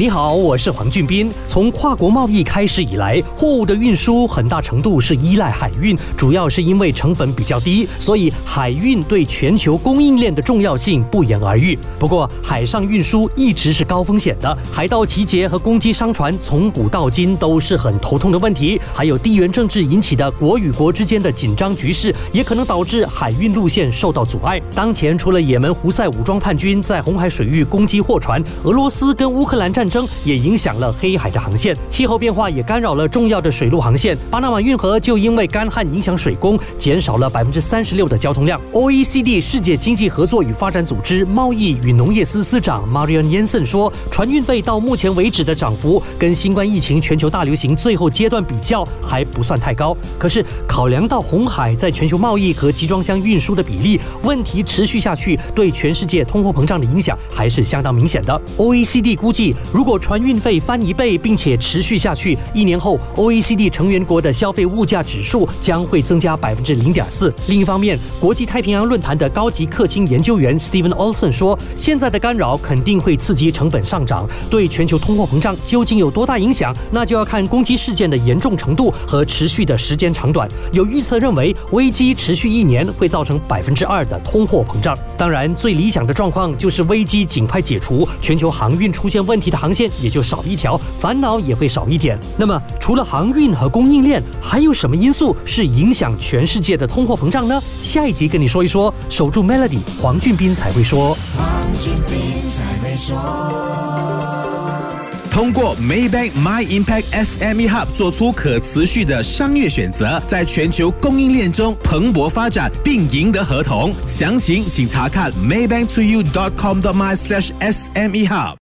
你好，我是黄俊斌。从跨国贸易开始以来，货物的运输很大程度是依赖海运，主要是因为成本比较低，所以海运对全球供应链的重要性不言而喻。不过，海上运输一直是高风险的，海盗集结和攻击商船从古到今都是很头痛的问题。还有地缘政治引起的国与国之间的紧张局势，也可能导致海运路线受到阻碍。当前，除了也门胡塞武装叛军在红海水域攻击货船，俄罗斯跟乌克兰战。争也影响了黑海的航线，气候变化也干扰了重要的水路航线。巴拿马运河就因为干旱影响水工，减少了百分之三十六的交通量。OECD 世界经济合作与发展组织贸易与农业司司长 Marian Jensen 说，船运费到目前为止的涨幅跟新冠疫情全球大流行最后阶段比较还不算太高。可是考量到红海在全球贸易和集装箱运输的比例，问题持续下去，对全世界通货膨胀的影响还是相当明显的。OECD 估计。如果船运费翻一倍，并且持续下去，一年后，OECD 成员国的消费物价指数将会增加百分之零点四。另一方面，国际太平洋论坛的高级客卿研究员 Stephen Olson 说，现在的干扰肯定会刺激成本上涨，对全球通货膨胀究竟有多大影响，那就要看攻击事件的严重程度和持续的时间长短。有预测认为，危机持续一年会造成百分之二的通货膨胀。当然，最理想的状况就是危机尽快解除，全球航运出现问题的航。线也就少一条，烦恼也会少一点。那么，除了航运和供应链，还有什么因素是影响全世界的通货膨胀呢？下一集跟你说一说。守住 Melody，黄俊斌才会说。黄俊斌才会说。通过 Maybank My Impact SME Hub 做出可持续的商业选择，在全球供应链中蓬勃发展，并赢得合同。详情请查看 MaybankToYou.com 的 My Slash SME Hub。